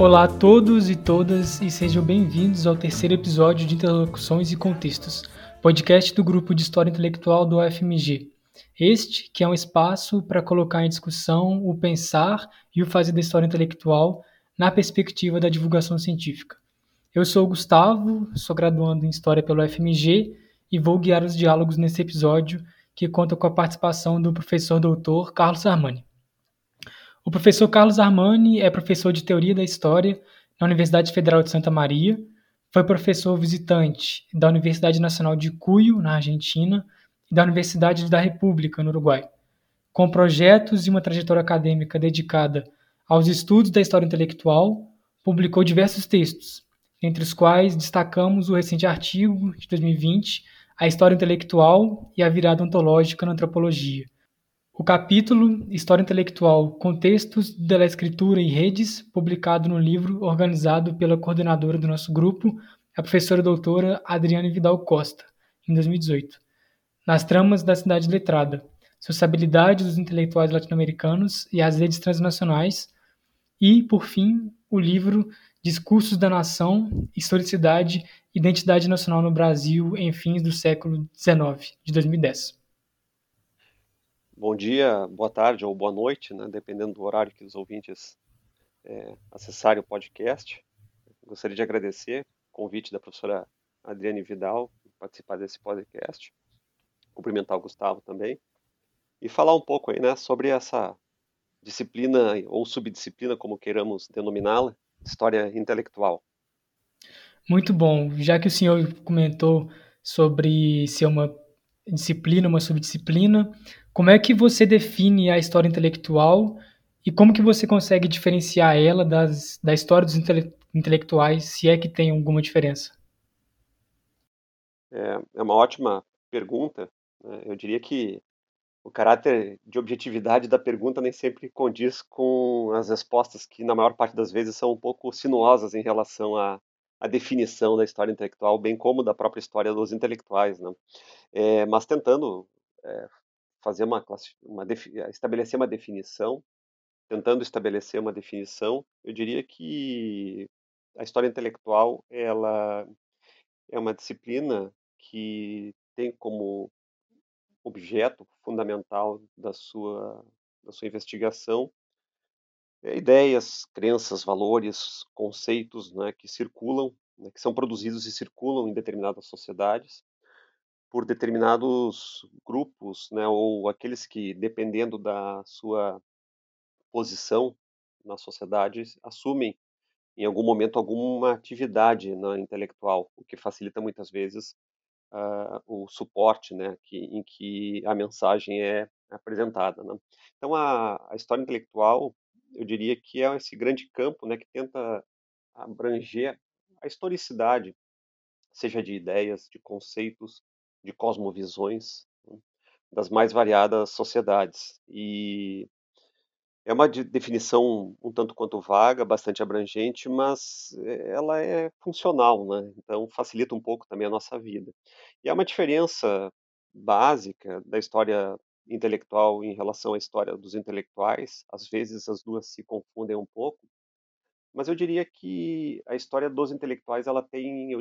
Olá a todos e todas e sejam bem-vindos ao terceiro episódio de Interlocuções e Contextos, podcast do grupo de História Intelectual do UFMG. Este que é um espaço para colocar em discussão o pensar e o fazer da história intelectual na perspectiva da divulgação científica. Eu sou o Gustavo, sou graduando em História pelo UFMG e vou guiar os diálogos nesse episódio que conta com a participação do professor doutor Carlos Armani. O professor Carlos Armani é professor de Teoria da História na Universidade Federal de Santa Maria, foi professor visitante da Universidade Nacional de Cuyo, na Argentina, e da Universidade da República, no Uruguai. Com projetos e uma trajetória acadêmica dedicada aos estudos da história intelectual, publicou diversos textos, entre os quais destacamos o recente artigo de 2020, A História Intelectual e a Virada Ontológica na Antropologia, o capítulo História Intelectual, Contextos da Escritura e Redes, publicado no livro organizado pela coordenadora do nosso grupo, a professora doutora Adriane Vidal Costa, em 2018. Nas tramas da cidade letrada, sociabilidade dos intelectuais latino-americanos e as redes transnacionais, e, por fim, o livro Discursos da Nação, Historicidade Identidade Nacional no Brasil em fins do século XIX, de 2010 bom dia, boa tarde ou boa noite, né, dependendo do horário que os ouvintes é, acessarem o podcast. Gostaria de agradecer o convite da professora Adriane Vidal participar desse podcast, cumprimentar o Gustavo também e falar um pouco aí, né, sobre essa disciplina ou subdisciplina, como queiramos denominá-la, história intelectual. Muito bom. Já que o senhor comentou sobre ser uma disciplina, uma subdisciplina, como é que você define a história intelectual e como que você consegue diferenciar ela das, da história dos intele intelectuais, se é que tem alguma diferença? É, é uma ótima pergunta. Né? Eu diria que o caráter de objetividade da pergunta nem sempre condiz com as respostas que, na maior parte das vezes, são um pouco sinuosas em relação à, à definição da história intelectual, bem como da própria história dos intelectuais. Né? É, mas tentando é, fazer uma, uma estabelecer uma definição, tentando estabelecer uma definição, eu diria que a história intelectual ela é uma disciplina que tem como objeto fundamental da sua da sua investigação é, ideias, crenças, valores, conceitos, né, que circulam, né, que são produzidos e circulam em determinadas sociedades por determinados grupos, né, ou aqueles que, dependendo da sua posição na sociedade, assumem em algum momento alguma atividade né, intelectual, o que facilita muitas vezes uh, o suporte né, que, em que a mensagem é apresentada. Né? Então, a, a, história intelectual, eu diria que é esse grande campo né, que tenta abranger a historicidade, seja de ideias, de conceitos, de cosmovisões né, das mais variadas sociedades. E é uma de definição um tanto quanto vaga, bastante abrangente, mas eh, ela é funcional, né? Então facilita um pouco também a nossa vida. E há uma diferença básica da história intelectual em relação à história dos intelectuais. Às vezes as duas se confundem um pouco, mas eu diria que a história dos intelectuais ela tem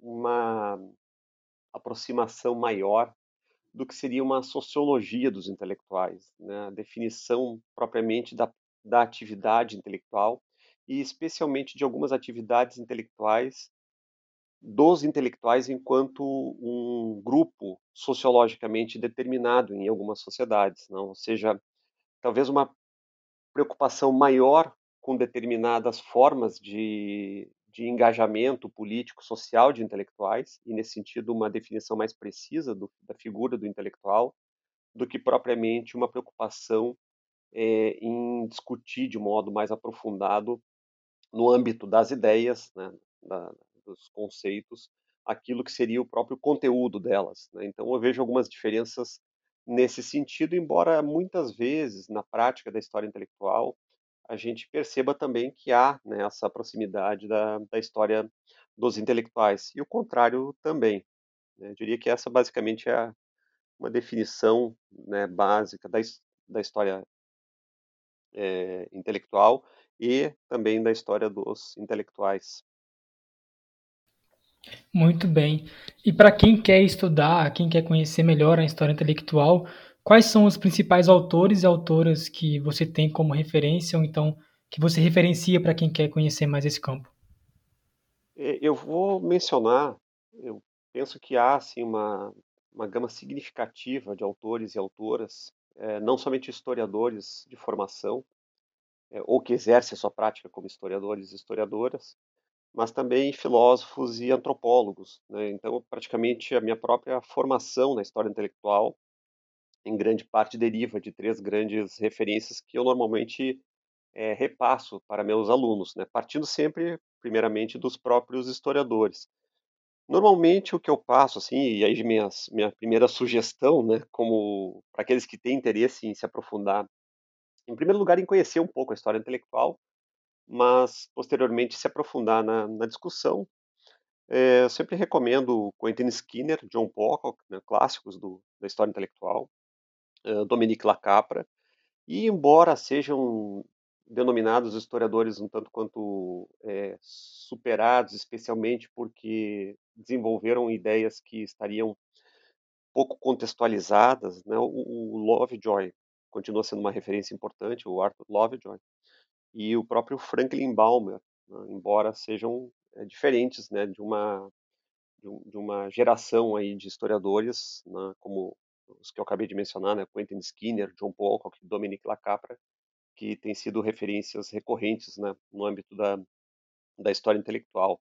uma aproximação maior do que seria uma sociologia dos intelectuais, né? a definição propriamente da, da atividade intelectual e especialmente de algumas atividades intelectuais dos intelectuais enquanto um grupo sociologicamente determinado em algumas sociedades, não? ou seja, talvez uma preocupação maior com determinadas formas de, de engajamento político, social de intelectuais, e nesse sentido uma definição mais precisa do, da figura do intelectual, do que propriamente uma preocupação é, em discutir de modo mais aprofundado no âmbito das ideias, né, da, dos conceitos, aquilo que seria o próprio conteúdo delas. Né? Então eu vejo algumas diferenças nesse sentido, embora muitas vezes na prática da história intelectual a gente perceba também que há né, essa proximidade da, da história dos intelectuais. E o contrário também. Né? Eu diria que essa basicamente é uma definição né, básica da, da história é, intelectual e também da história dos intelectuais. Muito bem. E para quem quer estudar, quem quer conhecer melhor a história intelectual, quais são os principais autores e autoras que você tem como referência, ou então que você referencia para quem quer conhecer mais esse campo? É, eu vou mencionar, eu penso que há assim, uma, uma gama significativa de autores e autoras, é, não somente historiadores de formação, é, ou que exercem a sua prática como historiadores e historiadoras, mas também filósofos e antropólogos. Né? Então, praticamente a minha própria formação na história intelectual, em grande parte, deriva de três grandes referências que eu normalmente é, repasso para meus alunos, né? partindo sempre, primeiramente, dos próprios historiadores. Normalmente o que eu passo, assim, e aí minha, minha primeira sugestão, né, como para aqueles que têm interesse em se aprofundar, em primeiro lugar, em conhecer um pouco a história intelectual, mas posteriormente se aprofundar na, na discussão. É, eu sempre recomendo Quentin Skinner, John Pocock, né, clássicos do, da história intelectual, Dominique Lacapra, e embora sejam denominados historiadores um tanto quanto é, superados, especialmente porque desenvolveram ideias que estariam pouco contextualizadas, né? o, o Lovejoy continua sendo uma referência importante, o Arthur Lovejoy, e o próprio Franklin Balmer, né, embora sejam é, diferentes né, de, uma, de, um, de, uma geração aí de historiadores, né, como os que eu acabei de mencionar, né, Quentin Skinner, John Pocock, Dominique Lacapra, que têm sido referências recorrentes né, no âmbito da, da história intelectual.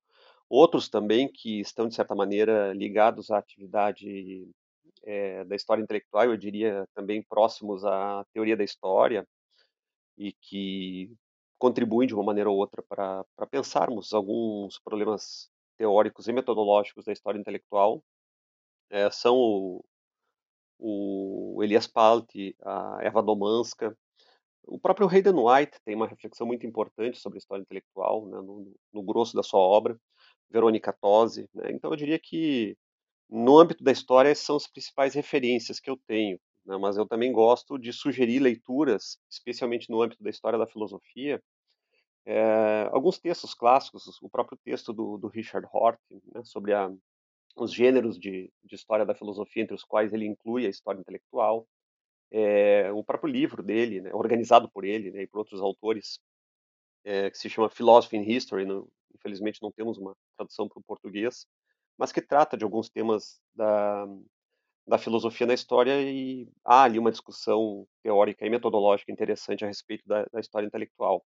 Outros também que estão, de certa maneira, ligados à atividade é, da história intelectual, eu diria também próximos à teoria da história, e que contribuem de uma maneira ou outra para pensarmos alguns problemas teóricos e metodológicos da história intelectual é, são o, o Elias Palti, a Eva Domanska, o próprio Hayden White tem uma reflexão muito importante sobre a história intelectual, né, no, no, grosso da sua obra, Verônica Tosi. Né, então eu diria que no âmbito da história são as principais referências que eu tenho, né, mas eu também gosto de sugerir leituras, especialmente no âmbito da história da filosofia, é, alguns textos clássicos, o próprio texto do, do Richard Hort, né, sobre a, os gêneros de, de, história da filosofia, entre os quais ele inclui a história intelectual, é, o próprio livro dele, né, organizado por ele né, e por outros autores, é, que se chama Philosophy in History, não, infelizmente não temos uma tradução para o português, mas que trata de alguns temas da, da filosofia na história e há ali uma discussão teórica e metodológica interessante a respeito da, da história intelectual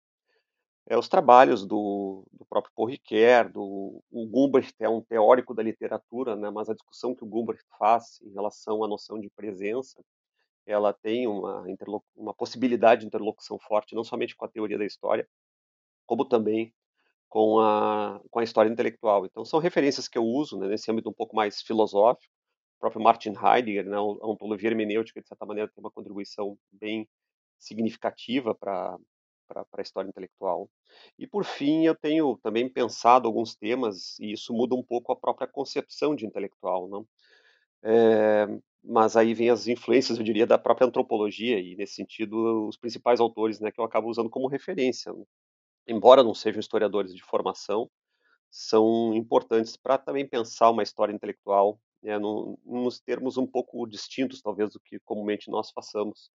é, os trabalhos do, do próprio Ricoeur, do o Gumbrecht é um teórico da literatura, né, mas a discussão que o Gumbrecht faz em relação à noção de presença, ela tem uma, uma possibilidade de interlocução forte, não somente com a teoria da história, como também com a, com a história intelectual. Então, são referências que eu uso né, nesse âmbito um pouco mais filosófico. O próprio Martin Heidegger, né, a ontologia hermenêutica, de certa maneira, tem uma contribuição bem significativa para para a história intelectual. E por fim, eu tenho também pensado alguns temas e isso muda um pouco a própria concepção de intelectual, não? É, mas aí vem as influências, eu diria, da própria antropologia e nesse sentido os principais autores, né, que eu acabo usando como referência, né? embora não sejam historiadores de formação, são importantes para também pensar uma história intelectual, né, no, nos termos um pouco distintos, talvez, do que comumente nós façamos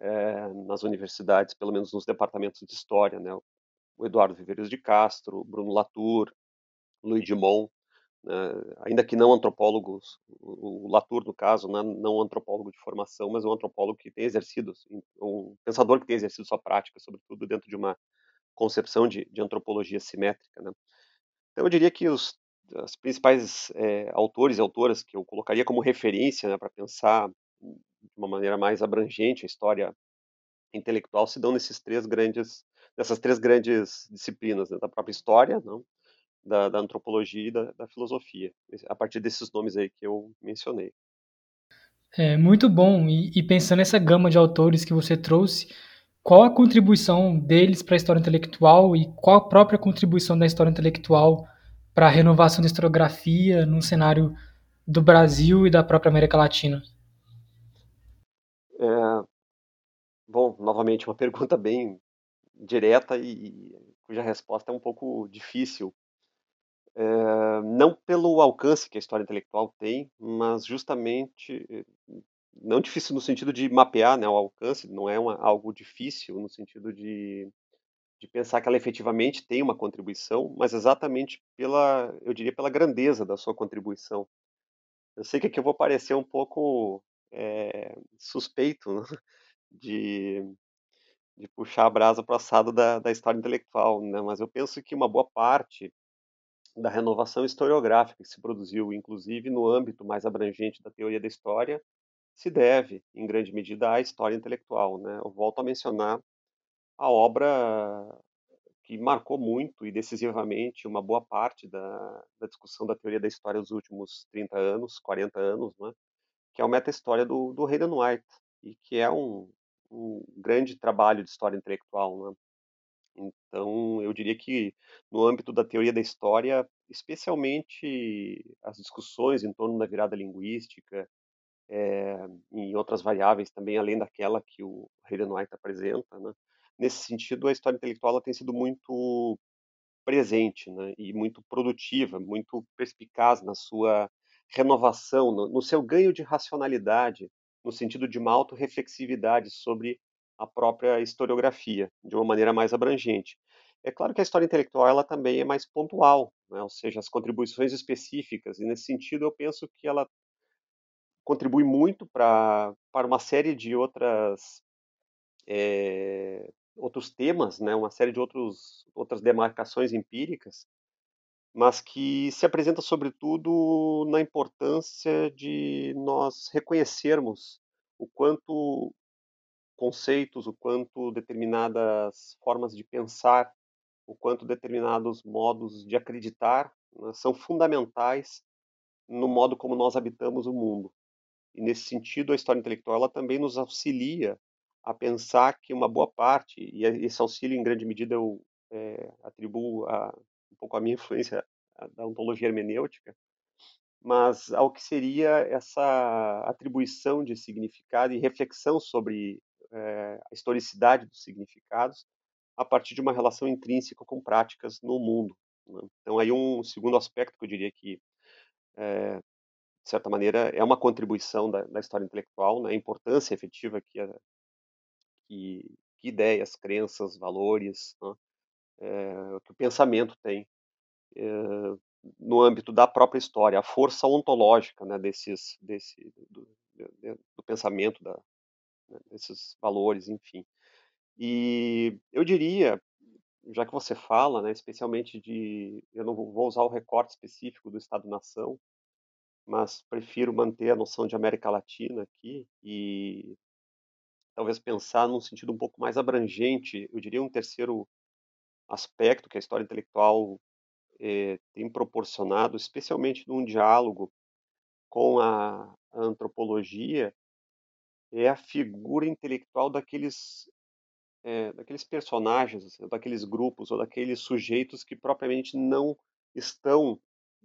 é, nas universidades, pelo menos nos departamentos de história, né? O Eduardo Viveiros de Castro, Bruno Latour, Luiz Dumont, né? ainda que não antropólogos, o Latour, no caso, né? não antropólogo de formação, mas um antropólogo que tem exercido, assim, um pensador que tem exercido sua prática, sobretudo dentro de uma concepção de, de antropologia simétrica. Né? Então, eu diria que os as principais é, autores e autoras que eu colocaria como referência né, para pensar de uma maneira mais abrangente a história intelectual se dão nesses três grandes nessas três grandes disciplinas né, da própria história não da, da antropologia e da, da, filosofia a partir desses nomes aí que eu mencionei. É muito bom. E, e pensando nessa gama de autores que você trouxe qual a contribuição deles para a história intelectual e qual a própria contribuição da história intelectual para a renovação da historiografia num cenário do Brasil e da própria América Latina é, bom, novamente uma pergunta bem direta e cuja resposta é um pouco difícil. É, não pelo alcance que a história intelectual tem, mas justamente não difícil no sentido de mapear né, o alcance, não é uma, algo difícil no sentido de, de pensar que ela efetivamente tem uma contribuição, mas exatamente pela, eu diria, pela grandeza da sua contribuição. Eu sei que aqui eu vou parecer um pouco é, suspeito né, de, de puxar a brasa para o assado da, da história intelectual, né? mas eu penso que uma boa parte da renovação historiográfica que se produziu, inclusive no âmbito mais abrangente da teoria da história, se deve, em grande medida, à história intelectual. Né? Eu volto a mencionar a obra que marcou muito e decisivamente uma boa parte da, da discussão da teoria da história dos últimos 30 anos, 40 anos, né? Que é o meta-história do, do Hayden White, e que é um, um grande trabalho de história intelectual. Né? Então, eu diria que no âmbito da teoria da história, especialmente as discussões em torno da virada linguística, é, em outras variáveis também, além daquela que o Hayden White apresenta, né? nesse sentido, a história intelectual tem sido muito presente né? e muito produtiva, muito perspicaz na sua renovação, no, no seu ganho de racionalidade, no sentido de uma autorreflexividade sobre a própria historiografia, de uma maneira mais abrangente. É claro que a história intelectual ela também é mais pontual, né? ou seja, as contribuições específicas, e nesse sentido eu penso que ela contribui muito para uma série de outras é, outros temas, né, uma série de outros, outras demarcações empíricas, mas que se apresenta sobretudo na importância de nós reconhecermos o quanto conceitos, o quanto determinadas formas de pensar, o quanto determinados modos de acreditar né, são fundamentais no modo como nós habitamos o mundo. E nesse sentido, a história intelectual ela também nos auxilia a pensar que uma boa parte, e esse auxílio em grande medida eu é, atribuo a, um pouco a minha influência da ontologia hermenêutica, mas ao que seria essa atribuição de significado e reflexão sobre é, a historicidade dos significados a partir de uma relação intrínseca com práticas no mundo. Né? Então, aí um segundo aspecto que eu diria que, é, de certa maneira, é uma contribuição da, da história intelectual, né? a importância efetiva que, a, que, que ideias, crenças, valores, né? É, que o pensamento tem é, no âmbito da própria história, a força ontológica né, desses, desse, do, do, do pensamento, da, né, desses valores, enfim. E eu diria, já que você fala, né, especialmente de, eu não vou usar o recorte específico do Estado-nação, mas prefiro manter a noção de América Latina aqui e talvez pensar num sentido um pouco mais abrangente. Eu diria um terceiro aspecto que a história intelectual eh, tem proporcionado, especialmente num diálogo com a, a antropologia, é a figura intelectual daqueles é, daqueles personagens, assim, daqueles grupos ou daqueles sujeitos que propriamente não estão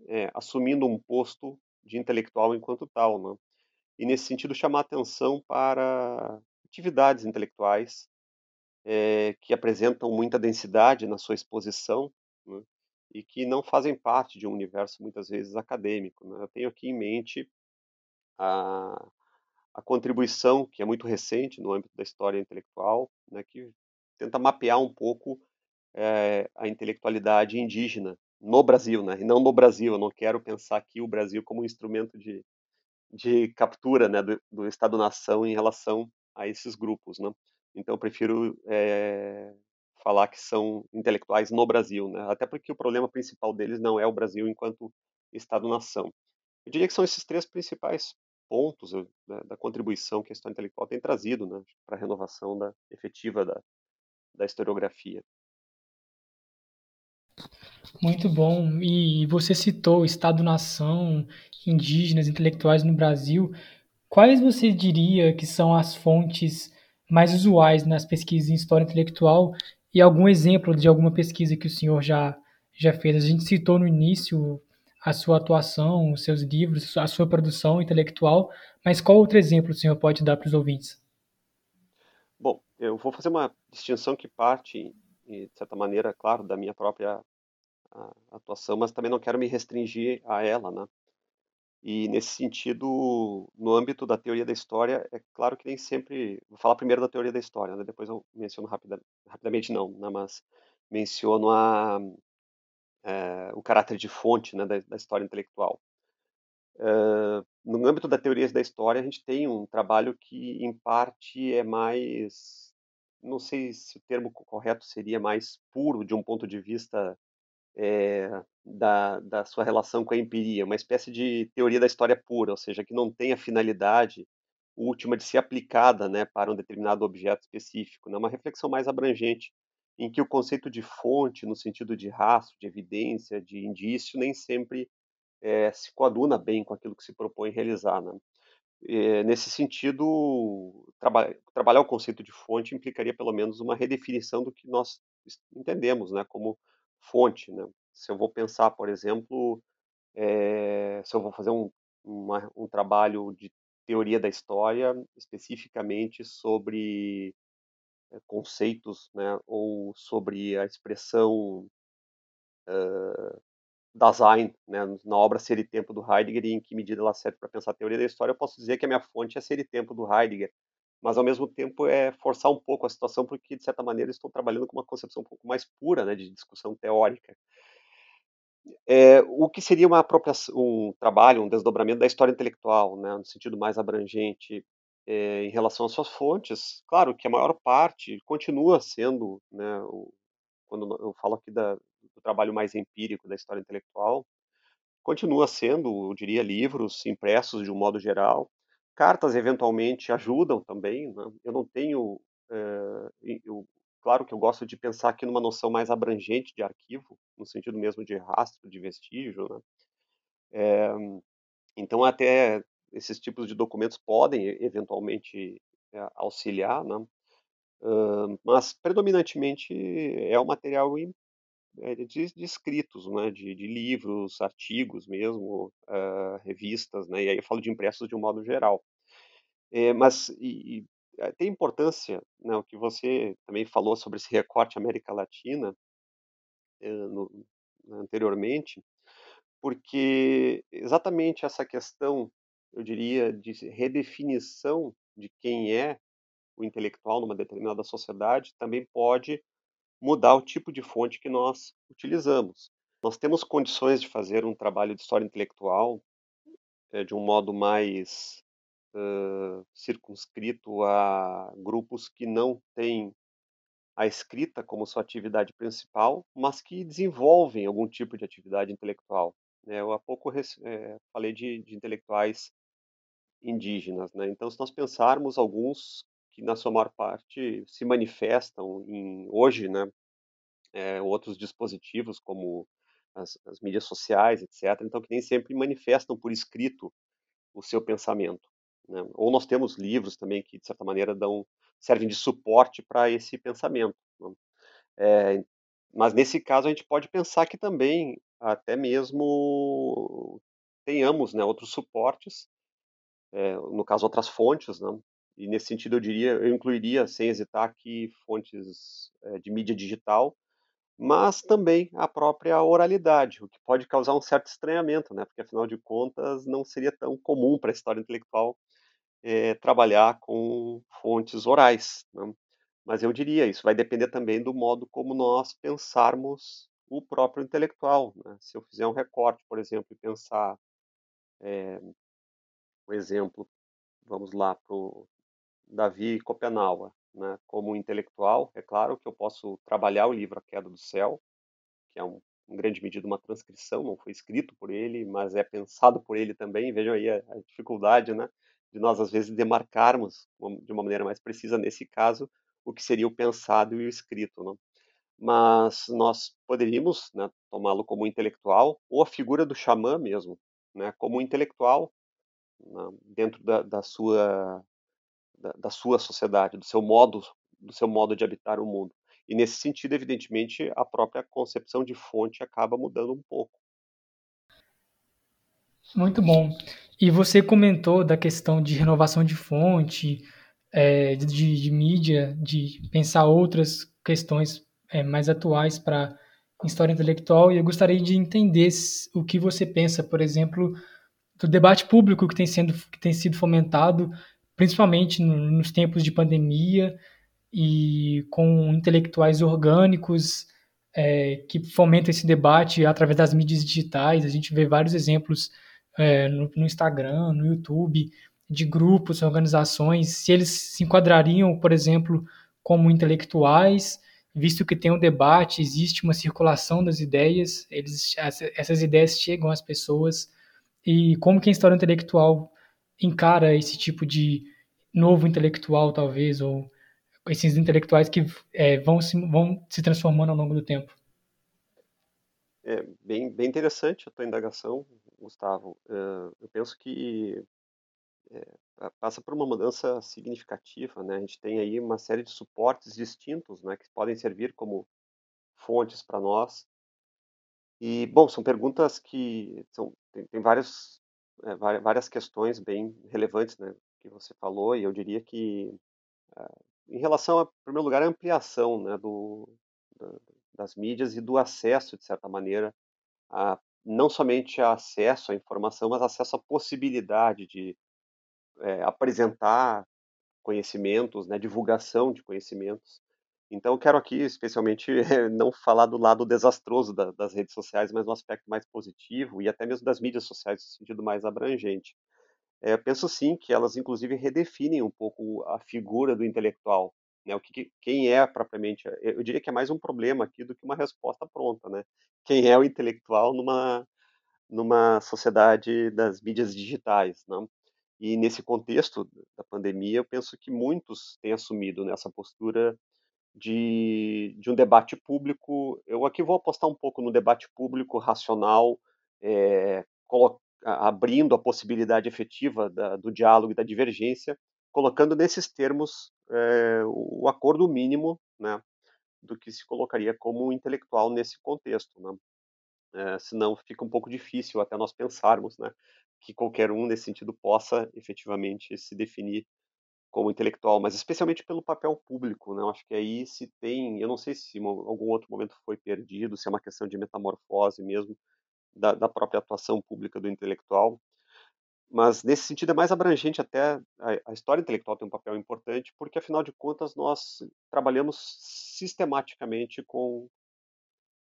é, assumindo um posto de intelectual enquanto tal, né? E nesse sentido chamar atenção para atividades intelectuais é, que apresentam muita densidade na sua exposição né? e que não fazem parte de um universo muitas vezes acadêmico. Né? Eu tenho aqui em mente a a contribuição, que é muito recente no âmbito da história intelectual, né, que tenta mapear um pouco é, a intelectualidade indígena no Brasil, né, e não no Brasil. Eu não quero pensar aqui o Brasil como um instrumento de, de captura né, do, do Estado-nação em relação a esses grupos. Né. Então, eu prefiro é, falar que são intelectuais no Brasil, né, até porque o problema principal deles não é o Brasil enquanto Estado-nação. Eu diria que são esses três principais pontos né, da contribuição que a história intelectual tem trazido né, para a renovação da, efetiva da, da historiografia. Muito bom. E você citou Estado-nação, indígenas, intelectuais no Brasil. Quais você diria que são as fontes mais usuais nas pesquisas em história intelectual e algum exemplo de alguma pesquisa que o senhor já, já fez? A gente citou no início a sua atuação, os seus livros, a sua produção intelectual, mas qual outro exemplo o senhor pode dar para os ouvintes? Bom, eu vou fazer uma distinção que parte de certa maneira, claro, da minha própria atuação, mas também não quero me restringir a ela, né? E nesse sentido, no âmbito da teoria da história, é claro que nem sempre. Vou falar primeiro da teoria da história, né? depois eu menciono rapida, rapidamente, não, né? mas menciono a, é, o caráter de fonte né? da, da história intelectual. Uh, no âmbito da teoria da história, a gente tem um trabalho que, em parte, é mais. Não sei se o termo correto seria mais puro de um ponto de vista é, da, da sua relação com a empiria, uma espécie de teoria da história pura, ou seja, que não tem a finalidade última de ser aplicada né, para um determinado objeto específico, né, uma reflexão mais abrangente, em que o conceito de fonte, no sentido de rastro, de evidência, de indício, nem sempre é, se coaduna bem com aquilo que se propõe realizar. Né? É, nesse sentido, traba trabalhar o conceito de fonte implicaria pelo menos uma redefinição do que nós entendemos né, como fonte. Né? Se eu vou pensar, por exemplo, é, se eu vou fazer um, uma, um trabalho de teoria da história especificamente sobre é, conceitos, né, ou sobre a expressão uh, Dasein, né, na obra Ser e Tempo do Heidegger, e em que medida ela serve para pensar a teoria da história, eu posso dizer que a minha fonte é Ser e Tempo do Heidegger, mas ao mesmo tempo é forçar um pouco a situação, porque de certa maneira estou trabalhando com uma concepção um pouco mais pura, né, de discussão teórica. É, o que seria uma um trabalho, um desdobramento da história intelectual, né, no sentido mais abrangente, é, em relação às suas fontes, claro que a maior parte continua sendo, né, o, quando eu falo aqui da, do trabalho mais empírico da história intelectual, continua sendo, eu diria, livros impressos de um modo geral, Cartas eventualmente ajudam também. Né? Eu não tenho, é, eu, claro que eu gosto de pensar aqui numa noção mais abrangente de arquivo, no sentido mesmo de rastro, de vestígio. Né? É, então até esses tipos de documentos podem eventualmente é, auxiliar, né? Mas predominantemente é o material de, de, escritos, né, de, de, livros, artigos mesmo, uh, revistas, né, e aí eu falo de impressos de um modo geral. É, mas e, e, eh, tem importância, né, o que você também falou sobre esse recorte América Latina é, no, anteriormente, porque exatamente essa questão, eu diria, de redefinição de quem é o intelectual numa determinada sociedade também pode mudar o tipo de fonte que nós utilizamos. Nós temos condições de fazer um trabalho de história intelectual é, de um modo mais uh, circunscrito a grupos que não têm a escrita como sua atividade principal, mas que desenvolvem algum tipo de atividade intelectual. Né? Eu há pouco é, falei de, de, intelectuais indígenas, né? então se nós pensarmos alguns que na sua maior parte se manifestam em, hoje, né, é, outros dispositivos como as, as, mídias sociais, etc. Então que nem sempre manifestam por escrito o seu pensamento. Né? Ou nós temos livros também que de certa maneira dão servem de suporte para esse pensamento. Né? É, mas nesse caso a gente pode pensar que também até mesmo tenhamos né, outros suportes, é, no caso outras fontes, né? E nesse sentido eu diria, eu incluiria sem hesitar aqui fontes é, de mídia digital, mas também a própria oralidade, o que pode causar um certo estranhamento, né? Porque afinal de contas não seria tão comum para a história intelectual é, trabalhar com fontes orais. Né? Mas eu diria, isso vai depender também do modo como nós pensarmos o próprio intelectual. Né? Se eu fizer um recorte, por exemplo, e pensar é, o exemplo, vamos lá, para o Davi Copenauer, né, como intelectual, é claro que eu posso trabalhar o livro A Queda do Céu, que é um, em grande medida uma transcrição, não foi escrito por ele, mas é pensado por ele também. Vejam aí a, a dificuldade, né, de nós às vezes demarcarmos de uma maneira mais precisa nesse caso o que seria o pensado e o escrito, né? Mas nós poderíamos né, tomá-lo como intelectual ou a figura do xamã mesmo, né, como intelectual dentro da, da sua da, da, sua sociedade, do seu modo, do seu modo de habitar o mundo. E nesse sentido, evidentemente, a própria concepção de fonte acaba mudando um pouco. Muito bom. E você comentou da questão de renovação de fonte, é, de, de, mídia, de pensar outras questões é, mais atuais para história intelectual e eu gostaria de entender o que você pensa, por exemplo, do debate público que tem, sendo, que tem sido fomentado, principalmente no, nos tempos de pandemia e com intelectuais orgânicos é, que fomentam esse debate através das mídias digitais. A gente vê vários exemplos é, no, no, Instagram, no YouTube, de grupos, organizações, se eles se enquadrariam, por exemplo, como intelectuais, visto que tem um debate, existe uma circulação das ideias, eles, essas ideias chegam às pessoas, e como que a história intelectual encara esse tipo de novo intelectual, talvez, ou esses intelectuais que é, vão, se, vão se transformando ao longo do tempo. É bem, bem interessante a tua indagação, Gustavo. Uh, eu penso que é, passa por uma mudança significativa, né? A gente tem aí uma série de suportes distintos, né, que podem servir como fontes para nós. E, bom, são perguntas que são, tem, tem vários, é, várias questões bem relevantes, né, que você falou, e eu diria que uh, em relação, a, em primeiro lugar, a ampliação né, do, da, das mídias e do acesso, de certa maneira, a, não somente a acesso à informação, mas acesso à possibilidade de é, apresentar conhecimentos, né, divulgação de conhecimentos. Então, eu quero aqui, especialmente, não falar do lado desastroso da, das redes sociais, mas no aspecto mais positivo e até mesmo das mídias sociais, no sentido mais abrangente. É, penso sim que elas, inclusive, redefinem um pouco a figura do intelectual, né? O que, quem é propriamente? Eu diria que é mais um problema aqui do que uma resposta pronta, né? Quem é o intelectual numa numa sociedade das mídias digitais, não? E nesse contexto da pandemia, eu penso que muitos têm assumido nessa postura de, de um debate público. Eu aqui vou apostar um pouco no debate público racional, é, abrindo a possibilidade efetiva da, do diálogo e da divergência, colocando nesses termos é, o acordo mínimo né, do que se colocaria como intelectual nesse contexto. Né? É, senão fica um pouco difícil até nós pensarmos né, que qualquer um nesse sentido possa efetivamente se definir como intelectual, mas especialmente pelo papel público, né? Eu acho que aí se tem, eu não sei se algum outro momento foi perdido, se é uma questão de metamorfose mesmo, da, da própria atuação pública do intelectual. Mas nesse sentido é mais abrangente até a, a história intelectual tem um papel importante, porque afinal de contas nós trabalhamos sistematicamente com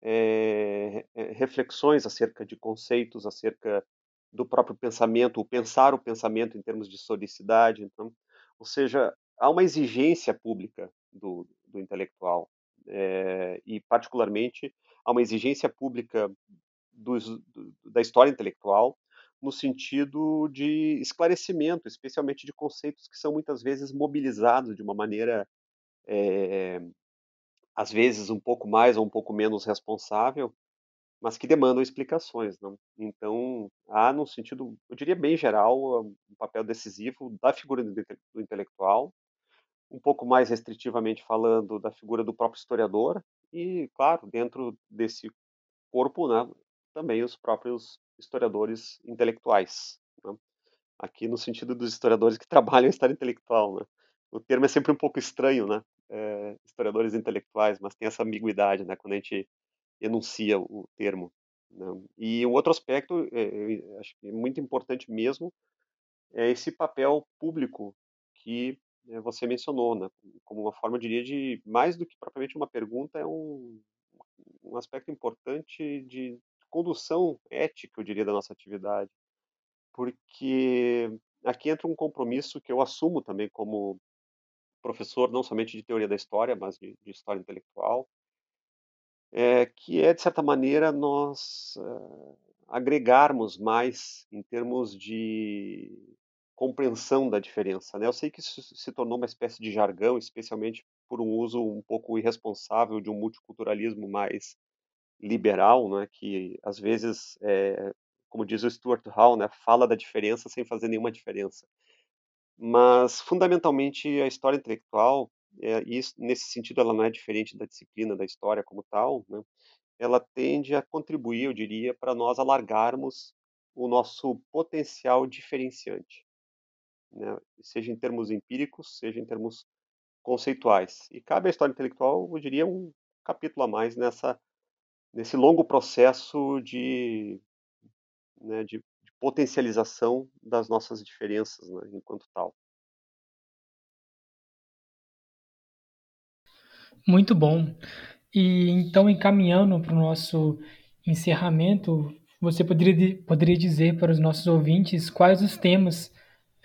é, reflexões acerca de conceitos, acerca do próprio pensamento, o pensar o pensamento em termos de historicidade. Então, ou seja, há uma exigência pública do, do intelectual é, e, particularmente, há uma exigência pública do, da história intelectual no sentido de esclarecimento, especialmente de conceitos que são muitas vezes mobilizados de uma maneira, é, às vezes um pouco mais ou um pouco menos responsável, mas que demandam explicações. Não? Então, há, num sentido, eu diria bem geral, um papel decisivo da figura do, intelectual, um pouco mais restritivamente falando da figura do próprio historiador, e, claro, dentro desse corpo, né, também os próprios historiadores intelectuais. Né? Aqui no sentido dos historiadores que trabalham em história intelectual. Né? O termo é sempre um pouco estranho, né? É, historiadores intelectuais, mas tem essa ambiguidade, né? Quando a gente enuncia o termo. Né? E um outro aspecto, é, acho que é muito importante mesmo, é esse papel público que é, você mencionou, né? Como uma forma, eu diria, de mais do que propriamente uma pergunta, é um, um aspecto importante de condução ética, eu diria, da nossa atividade. Porque aqui entra um compromisso que eu assumo também como professor, não somente de teoria da história, mas de, de história intelectual, é, que é, de certa maneira, nós uh, agregarmos mais em termos de compreensão da diferença. Né? Eu sei que isso se tornou uma espécie de jargão, especialmente por um uso um pouco irresponsável de um multiculturalismo mais liberal, né, que às vezes, é, como diz o Stuart Hall, né, fala da diferença sem fazer nenhuma diferença. Mas, fundamentalmente, a história intelectual, é, e nesse sentido ela não é diferente da disciplina da história como tal, né, ela tende a contribuir, eu diria, para nós alargarmos o nosso potencial diferenciante, né, seja em termos empíricos, seja em termos conceituais. E cabe à história intelectual, eu diria, um capítulo a mais nessa, nesse longo processo de, né, de, de potencialização das nossas diferenças né, enquanto tal. Muito bom. E então, encaminhando para o nosso encerramento, você poderia, poderia dizer para os nossos ouvintes quais os temas,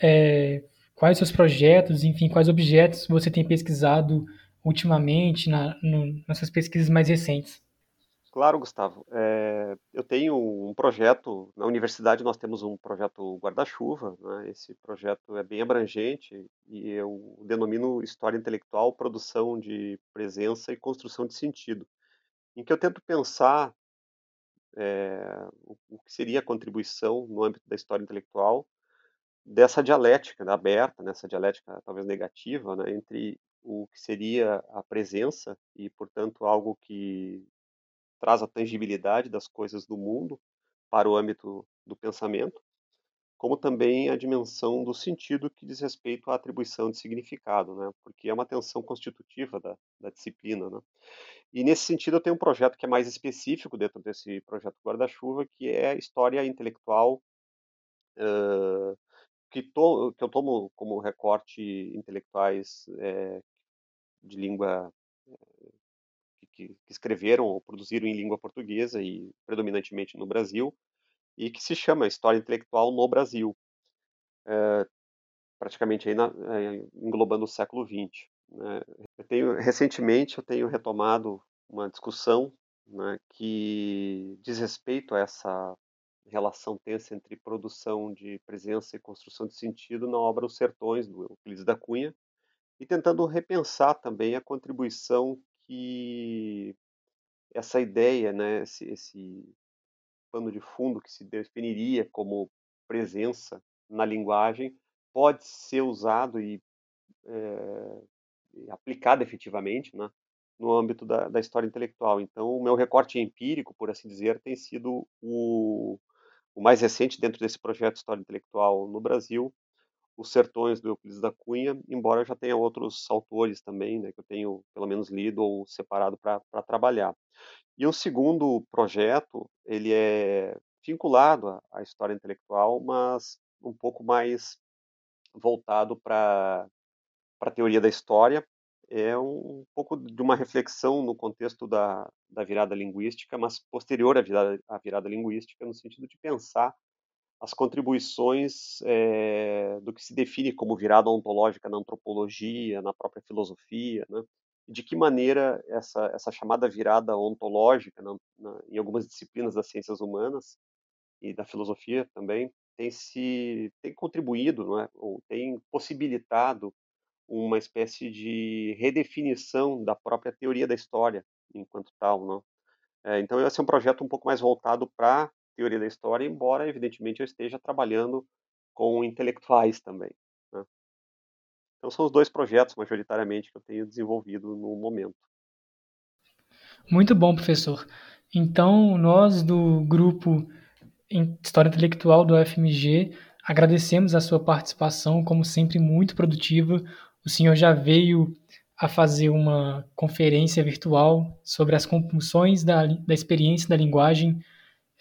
é, quais seus projetos, enfim, quais objetos você tem pesquisado ultimamente na, no, nessas pesquisas mais recentes? Claro, Gustavo. É, eu tenho um projeto, na universidade nós temos um projeto guarda-chuva, né? esse projeto é bem abrangente e eu denomino História Intelectual, Produção de Presença e Construção de Sentido, em que eu tento pensar é, o, o, que seria a contribuição no âmbito da história intelectual dessa dialética né, aberta, nessa dialética talvez negativa, né, entre o que seria a presença e, portanto, algo que traz a tangibilidade das coisas do mundo para o âmbito do pensamento, como também a dimensão do sentido que diz respeito à atribuição de significado, né? porque é uma tensão constitutiva da, da disciplina. Né? E nesse sentido eu tenho um projeto que é mais específico dentro desse projeto guarda-chuva, que é a história intelectual uh, que, to, que, eu tomo como recorte intelectuais é, de língua que, que, escreveram ou produziram em língua portuguesa e predominantemente no Brasil, e que se chama História Intelectual no Brasil, é, praticamente aí na, é, englobando o século XX. Né? Eu tenho, recentemente eu tenho retomado uma discussão né, que diz respeito a essa relação tensa entre produção de presença e construção de sentido na obra Os Sertões, do Euclides da Cunha, e tentando repensar também a contribuição que essa ideia, né, esse, esse pano de fundo que se definiria como presença na linguagem pode ser usado e é, aplicado efetivamente né, no âmbito da, da, história intelectual. Então, o meu recorte empírico, por assim dizer, tem sido o, o mais recente dentro desse projeto História Intelectual no Brasil, os Sertões do Euclides da Cunha, embora já tenha outros autores também, né, que eu tenho pelo menos lido ou separado para trabalhar. E o segundo projeto, ele é vinculado à, à história intelectual, mas um pouco mais voltado para a teoria da história, é um, um, pouco de uma reflexão no contexto da, da virada linguística, mas posterior à virada, à virada linguística, no sentido de pensar as contribuições é, do que se define como virada ontológica na antropologia, na própria filosofia, né? de que maneira essa, essa chamada virada ontológica na, na, em algumas disciplinas das ciências humanas e da filosofia também tem se tem contribuído, não é? ou tem possibilitado uma espécie de redefinição da própria teoria da história enquanto tal, não? É, então esse é um projeto um pouco mais voltado para teoria da história, embora, evidentemente, eu esteja trabalhando com intelectuais também. Né? Então, são os dois projetos, majoritariamente, que eu tenho desenvolvido no momento. Muito bom, professor. Então, nós do grupo História Intelectual do FMG agradecemos a sua participação, como sempre, muito produtiva. O senhor já veio a fazer uma conferência virtual sobre as compulsões da, da experiência da linguagem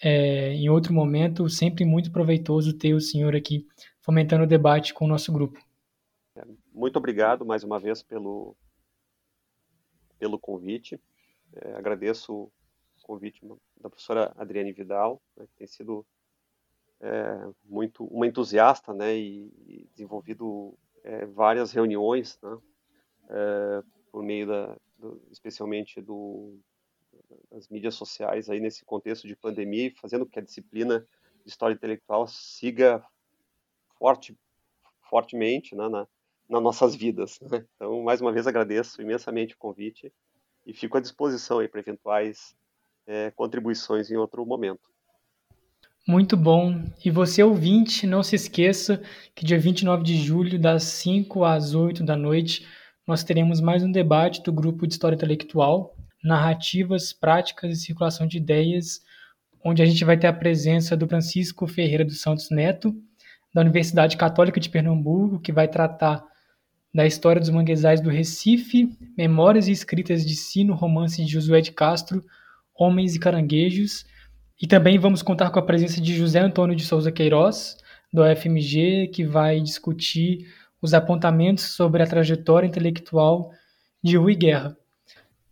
é, em outro momento, sempre muito proveitoso ter o senhor aqui fomentando o debate com o nosso grupo. Muito obrigado mais uma vez pelo, pelo convite. É, agradeço o convite da professora Adriane Vidal, né, que tem sido é, muito uma entusiasta né, e, e desenvolvido é, várias reuniões né, é, por meio da, do, especialmente do as mídias sociais aí nesse contexto de pandemia e fazendo que a disciplina de história intelectual siga forte, fortemente né, na, nas nossas vidas. Né? Então, mais uma vez, agradeço imensamente o convite e fico à disposição para eventuais é, contribuições em outro momento. Muito bom. E você, ouvinte, não se esqueça que dia 29 de julho, das 5 às 8 da noite, nós teremos mais um debate do grupo de História Intelectual, narrativas, práticas e circulação de ideias, onde a gente vai ter a presença do Francisco Ferreira dos Santos Neto, da Universidade Católica de Pernambuco, que vai tratar da História dos Manguezais do Recife, Memórias e Escritas de Sino, romance de Josué de Castro, Homens e Caranguejos. E também vamos contar com a presença de José Antônio de Souza Queiroz, do UFMG, que vai discutir os apontamentos sobre a trajetória intelectual de Rui Guerra.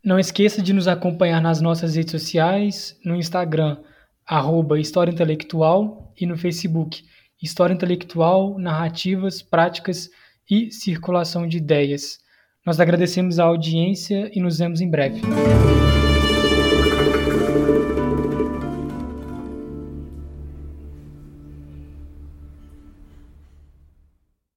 Não esqueça de nos acompanhar nas nossas redes sociais, no Instagram, arroba História Intelectual e no Facebook, História Intelectual, Narrativas, Práticas e Circulação de Ideias. Nós agradecemos a audiência e nos vemos em breve.